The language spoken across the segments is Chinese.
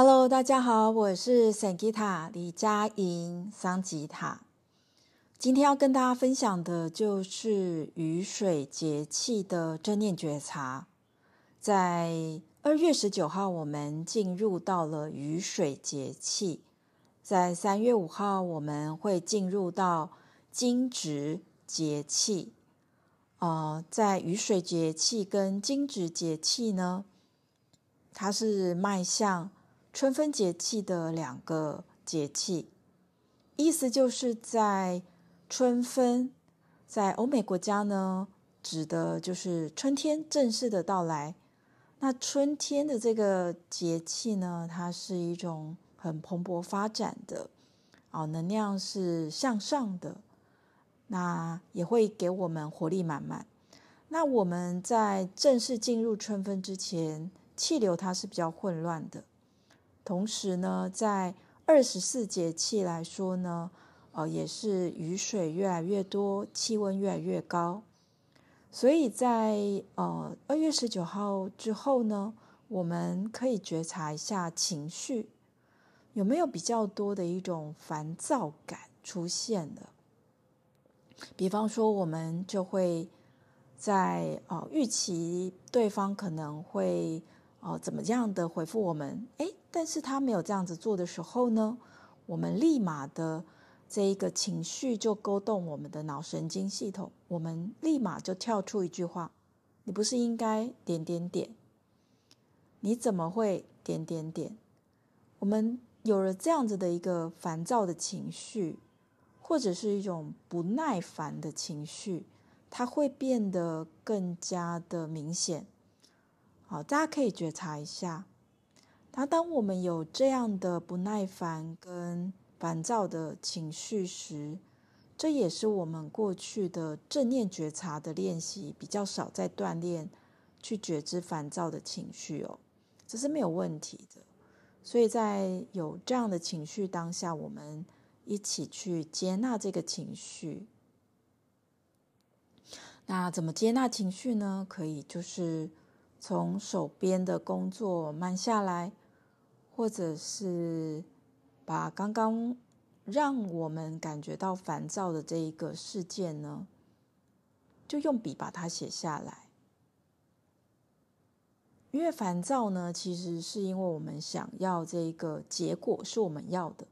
Hello，大家好，我是桑吉塔李佳莹桑吉塔。今天要跟大家分享的就是雨水节气的正念觉察。在二月十九号，我们进入到了雨水节气；在三月五号，我们会进入到惊蛰节气。呃，在雨水节气跟惊蛰节气呢，它是迈向。春分节气的两个节气，意思就是在春分，在欧美国家呢，指的就是春天正式的到来。那春天的这个节气呢，它是一种很蓬勃发展的，啊，能量是向上的，那也会给我们活力满满。那我们在正式进入春分之前，气流它是比较混乱的。同时呢，在二十四节气来说呢，呃，也是雨水越来越多，气温越来越高。所以在呃二月十九号之后呢，我们可以觉察一下情绪有没有比较多的一种烦躁感出现了。比方说，我们就会在呃预期对方可能会。哦，怎么样的回复我们？诶，但是他没有这样子做的时候呢，我们立马的这一个情绪就勾动我们的脑神经系统，我们立马就跳出一句话：你不是应该点点点？你怎么会点点点？我们有了这样子的一个烦躁的情绪，或者是一种不耐烦的情绪，它会变得更加的明显。好，大家可以觉察一下，那当我们有这样的不耐烦跟烦躁的情绪时，这也是我们过去的正念觉察的练习比较少在锻炼去觉知烦躁的情绪哦，这是没有问题的。所以在有这样的情绪当下，我们一起去接纳这个情绪。那怎么接纳情绪呢？可以就是。从手边的工作慢下来，或者是把刚刚让我们感觉到烦躁的这一个事件呢，就用笔把它写下来。因为烦躁呢，其实是因为我们想要这个结果是我们要的，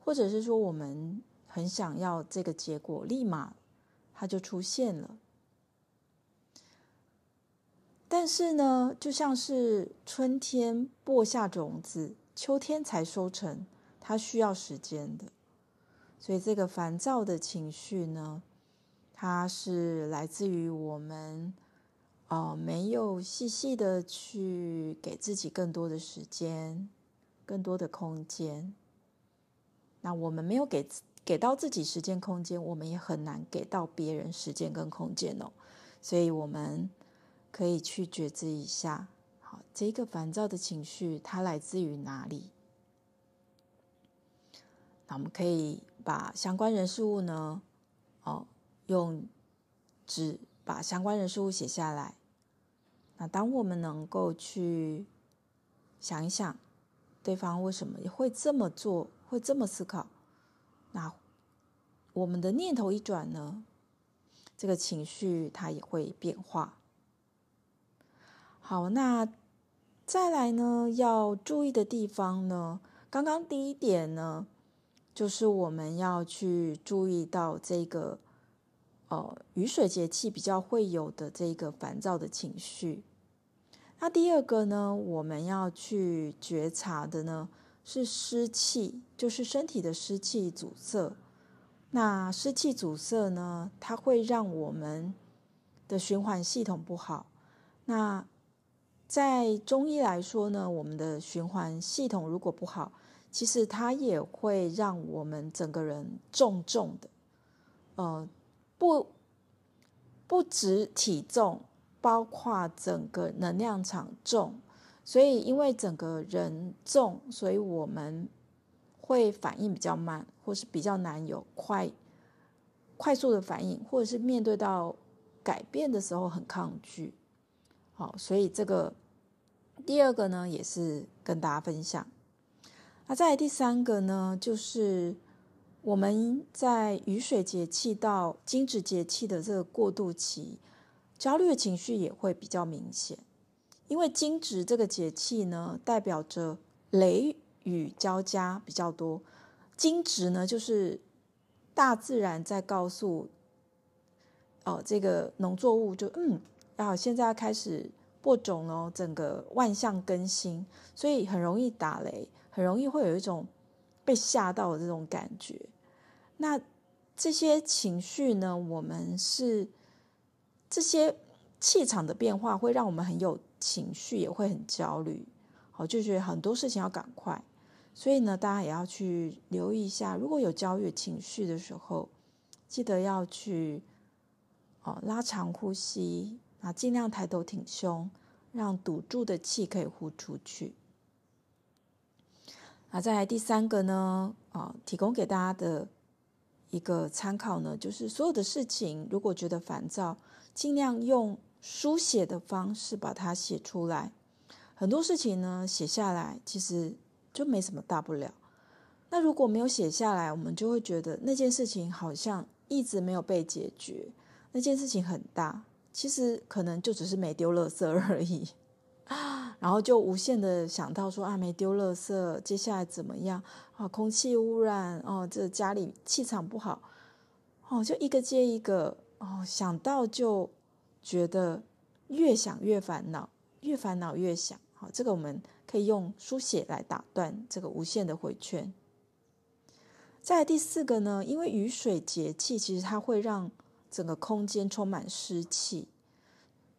或者是说我们很想要这个结果，立马它就出现了。但是呢，就像是春天播下种子，秋天才收成，它需要时间的。所以这个烦躁的情绪呢，它是来自于我们哦，没有细细的去给自己更多的时间，更多的空间。那我们没有给给到自己时间空间，我们也很难给到别人时间跟空间哦。所以我们。可以去觉知一下，好，这个烦躁的情绪它来自于哪里？那我们可以把相关人事物呢，哦，用纸把相关人事物写下来。那当我们能够去想一想，对方为什么会这么做，会这么思考，那我们的念头一转呢，这个情绪它也会变化。好，那再来呢，要注意的地方呢，刚刚第一点呢，就是我们要去注意到这个，呃，雨水节气比较会有的这个烦躁的情绪。那第二个呢，我们要去觉察的呢，是湿气，就是身体的湿气阻塞。那湿气阻塞呢，它会让我们的循环系统不好。那在中医来说呢，我们的循环系统如果不好，其实它也会让我们整个人重重的，呃，不不止体重，包括整个能量场重，所以因为整个人重，所以我们会反应比较慢，或是比较难有快快速的反应，或者是面对到改变的时候很抗拒。好，所以这个。第二个呢，也是跟大家分享，那再来第三个呢，就是我们在雨水节气到惊蛰节气的这个过渡期，焦虑的情绪也会比较明显。因为惊蛰这个节气呢，代表着雷雨交加比较多。惊蛰呢，就是大自然在告诉，哦，这个农作物就嗯，啊，现在要开始播种了，整个万象更新，所以很容易打雷，很容易会有一种被吓到的这种感觉。那这些情绪呢，我们是这些气场的变化，会让我们很有。情绪也会很焦虑，好，就觉得很多事情要赶快，所以呢，大家也要去留意一下，如果有焦虑情绪的时候，记得要去哦拉长呼吸，啊，尽量抬头挺胸，让堵住的气可以呼出去。那，再来第三个呢，啊，提供给大家的一个参考呢，就是所有的事情，如果觉得烦躁，尽量用。书写的方式把它写出来，很多事情呢写下来其实就没什么大不了。那如果没有写下来，我们就会觉得那件事情好像一直没有被解决，那件事情很大，其实可能就只是没丢垃圾而已。然后就无限的想到说啊，没丢垃圾，接下来怎么样啊？空气污染哦，这家里气场不好哦，就一个接一个哦，想到就。觉得越想越烦恼，越烦恼越想。好，这个我们可以用书写来打断这个无限的回圈。再来第四个呢，因为雨水节气，其实它会让整个空间充满湿气。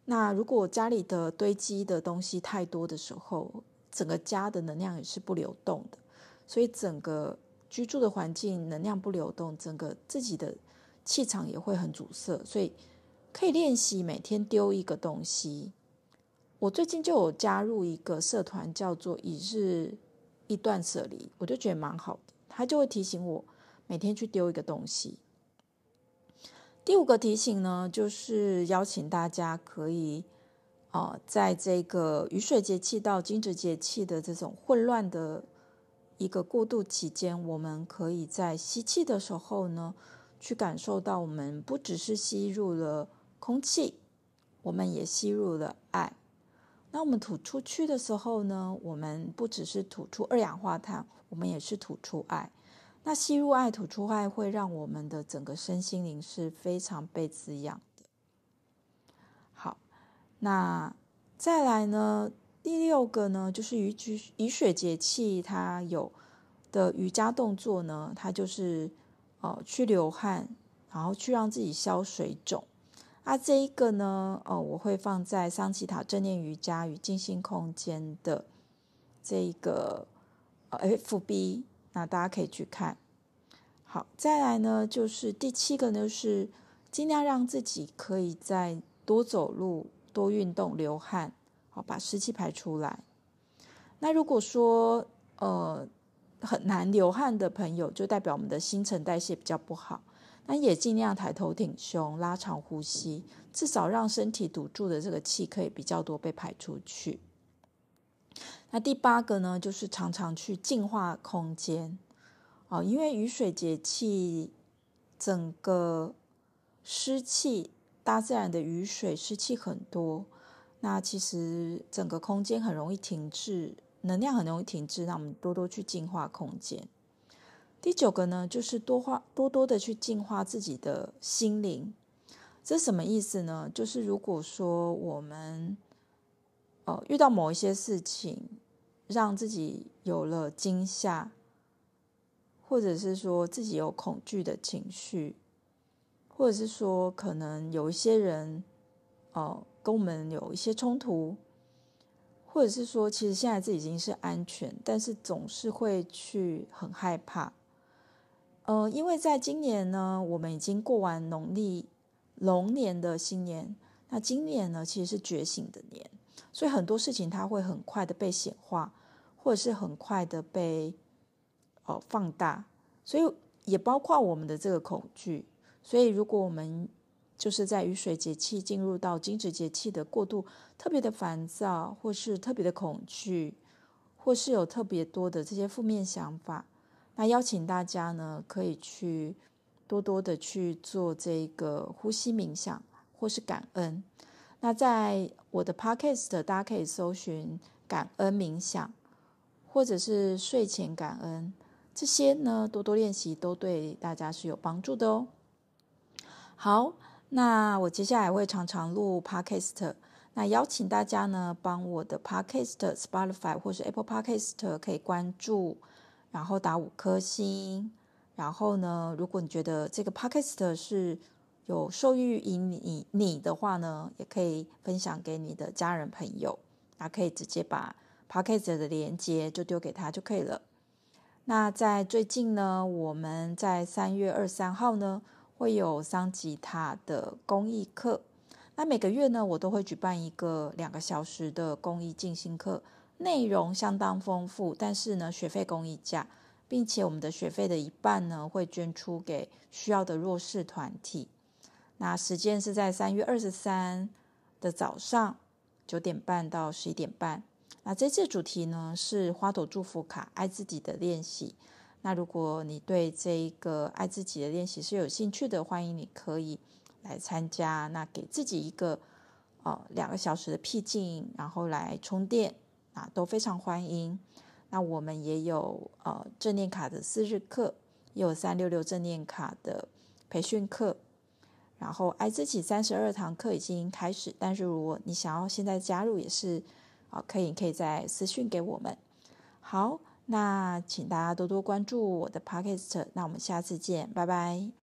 那如果家里的堆积的东西太多的时候，整个家的能量也是不流动的，所以整个居住的环境能量不流动，整个自己的气场也会很阻塞，所以。可以练习每天丢一个东西。我最近就有加入一个社团，叫做“一日一断舍离”，我就觉得蛮好的。他就会提醒我每天去丢一个东西。第五个提醒呢，就是邀请大家可以啊，在这个雨水节气到惊蛰节气的这种混乱的一个过渡期间，我们可以在吸气的时候呢，去感受到我们不只是吸入了。空气，我们也吸入了爱。那我们吐出去的时候呢，我们不只是吐出二氧化碳，我们也是吐出爱。那吸入爱、吐出爱，会让我们的整个身心灵是非常被滋养的。好，那再来呢，第六个呢，就是雨雨水节气，它有的瑜伽动作呢，它就是呃去流汗，然后去让自己消水肿。啊，这一个呢，哦，我会放在桑吉塔正念瑜伽与静心空间的这一个 FB，那大家可以去看。好，再来呢，就是第七个呢，是尽量让自己可以再多走路、多运动、流汗，好，把湿气排出来。那如果说呃很难流汗的朋友，就代表我们的新陈代谢比较不好。那也尽量抬头挺胸，拉长呼吸，至少让身体堵住的这个气可以比较多被排出去。那第八个呢，就是常常去净化空间哦，因为雨水节气，整个湿气，大自然的雨水湿气很多，那其实整个空间很容易停滞，能量很容易停滞，让我们多多去净化空间。第九个呢，就是多花多多的去净化自己的心灵。这什么意思呢？就是如果说我们呃遇到某一些事情，让自己有了惊吓，或者是说自己有恐惧的情绪，或者是说可能有一些人哦、呃、跟我们有一些冲突，或者是说其实现在自己已经是安全，但是总是会去很害怕。呃，因为在今年呢，我们已经过完农历龙年的新年，那今年呢其实是觉醒的年，所以很多事情它会很快的被显化，或者是很快的被哦、呃、放大，所以也包括我们的这个恐惧。所以如果我们就是在雨水节气进入到惊蛰节气的过渡，特别的烦躁，或是特别的恐惧。或是有特别多的这些负面想法，那邀请大家呢，可以去多多的去做这个呼吸冥想，或是感恩。那在我的 podcast，大家可以搜寻感恩冥想，或者是睡前感恩，这些呢，多多练习都对大家是有帮助的哦。好，那我接下来会常常录 podcast，那邀请大家呢，帮我的 podcast Spotify 或是 Apple Podcast 可以关注，然后打五颗星，然后呢，如果你觉得这个 podcast 是有受益于你你的话呢，也可以分享给你的家人朋友，那可以直接把 Podcast 的连接就丢给他就可以了。那在最近呢，我们在三月二三号呢，会有桑吉塔的公益课。那每个月呢，我都会举办一个两个小时的公益进心课，内容相当丰富，但是呢，学费公益价，并且我们的学费的一半呢，会捐出给需要的弱势团体。那时间是在三月二十三的早上九点半到十一点半。那这次主题呢是花朵祝福卡爱自己的练习。那如果你对这一个爱自己的练习是有兴趣的，欢迎你可以来参加。那给自己一个呃两个小时的僻静，然后来充电啊，都非常欢迎。那我们也有呃正念卡的四日课，也有三六六正念卡的培训课。然后爱自己三十二堂课已经开始，但是如果你想要现在加入也是啊，可以可以再私讯给我们。好，那请大家多多关注我的 podcast，那我们下次见，拜拜。